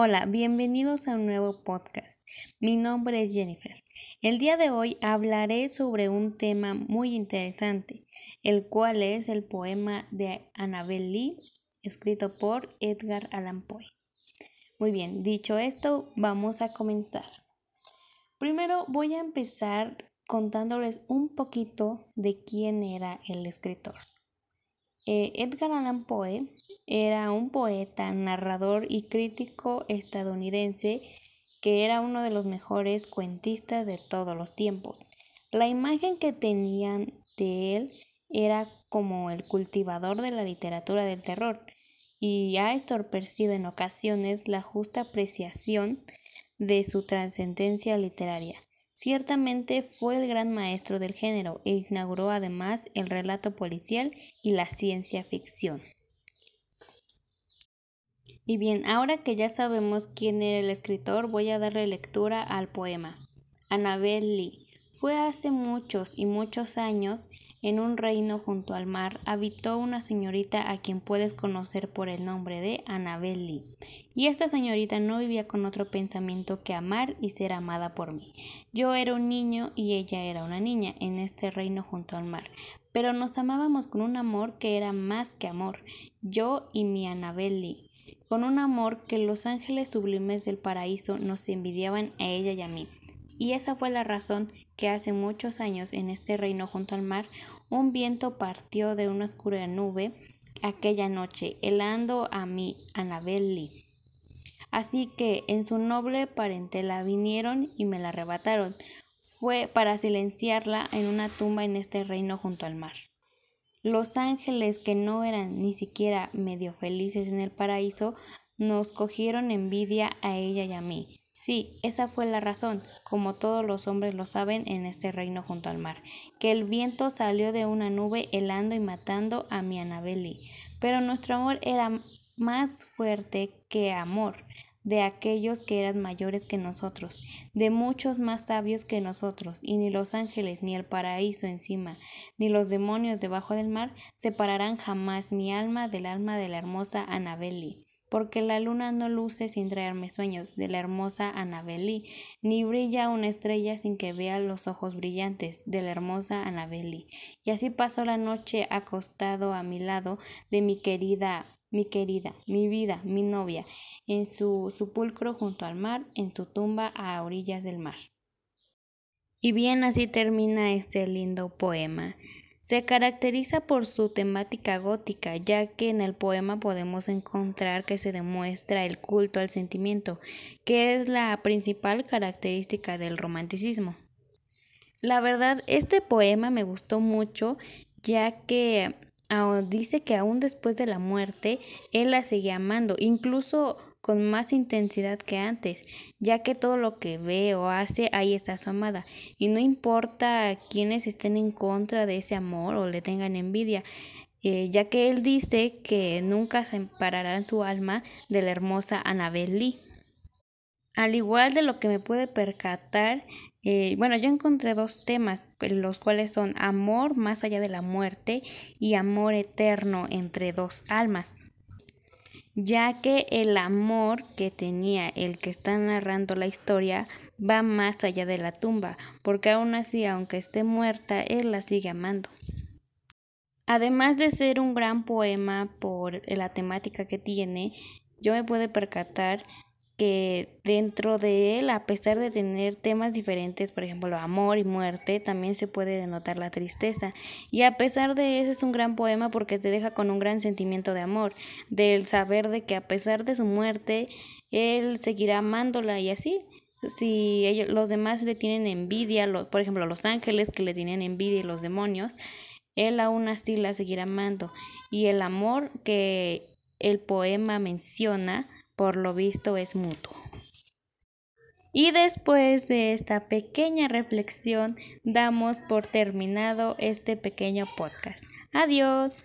Hola, bienvenidos a un nuevo podcast. Mi nombre es Jennifer. El día de hoy hablaré sobre un tema muy interesante, el cual es el poema de Annabel Lee, escrito por Edgar Allan Poe. Muy bien, dicho esto, vamos a comenzar. Primero voy a empezar contándoles un poquito de quién era el escritor. Eh, Edgar Allan Poe era un poeta, narrador y crítico estadounidense que era uno de los mejores cuentistas de todos los tiempos. La imagen que tenían de él era como el cultivador de la literatura del terror y ha estorpecido en ocasiones la justa apreciación de su trascendencia literaria. Ciertamente fue el gran maestro del género e inauguró además el relato policial y la ciencia ficción. Y bien, ahora que ya sabemos quién era el escritor, voy a darle lectura al poema. Annabel Lee. Fue hace muchos y muchos años en un reino junto al mar habitó una señorita a quien puedes conocer por el nombre de Annabel Lee. Y esta señorita no vivía con otro pensamiento que amar y ser amada por mí. Yo era un niño y ella era una niña en este reino junto al mar. Pero nos amábamos con un amor que era más que amor, yo y mi Annabel Lee, con un amor que los ángeles sublimes del paraíso nos envidiaban a ella y a mí. Y esa fue la razón que hace muchos años en este reino junto al mar un viento partió de una oscura nube aquella noche, helando a mi Anabel Lee. Así que en su noble parentela vinieron y me la arrebataron. Fue para silenciarla en una tumba en este reino junto al mar. Los ángeles que no eran ni siquiera medio felices en el paraíso nos cogieron envidia a ella y a mí. Sí, esa fue la razón, como todos los hombres lo saben en este reino junto al mar, que el viento salió de una nube helando y matando a mi Anabeli. Pero nuestro amor era más fuerte que amor de aquellos que eran mayores que nosotros, de muchos más sabios que nosotros, y ni los ángeles, ni el paraíso encima, ni los demonios debajo del mar separarán jamás mi alma del alma de la hermosa Anabeli porque la luna no luce sin traerme sueños de la hermosa Annabeli, ni brilla una estrella sin que vea los ojos brillantes de la hermosa Annabeli. Y así pasó la noche acostado a mi lado de mi querida, mi querida, mi vida, mi novia, en su sepulcro junto al mar, en su tumba a orillas del mar. Y bien así termina este lindo poema. Se caracteriza por su temática gótica, ya que en el poema podemos encontrar que se demuestra el culto al sentimiento, que es la principal característica del romanticismo. La verdad, este poema me gustó mucho, ya que dice que aún después de la muerte, él la seguía amando, incluso con más intensidad que antes, ya que todo lo que ve o hace ahí está su amada, y no importa quienes estén en contra de ese amor o le tengan envidia, eh, ya que él dice que nunca se separará su alma de la hermosa Annabel Lee. Al igual de lo que me puede percatar, eh, bueno, yo encontré dos temas, los cuales son amor más allá de la muerte y amor eterno entre dos almas ya que el amor que tenía el que está narrando la historia va más allá de la tumba, porque aún así, aunque esté muerta, él la sigue amando. Además de ser un gran poema por la temática que tiene, yo me puedo percatar que dentro de él, a pesar de tener temas diferentes, por ejemplo, amor y muerte, también se puede denotar la tristeza. Y a pesar de eso es un gran poema porque te deja con un gran sentimiento de amor, del saber de que a pesar de su muerte, él seguirá amándola y así. Si los demás le tienen envidia, por ejemplo, los ángeles que le tienen envidia y los demonios, él aún así la seguirá amando. Y el amor que el poema menciona, por lo visto es mutuo. Y después de esta pequeña reflexión, damos por terminado este pequeño podcast. Adiós.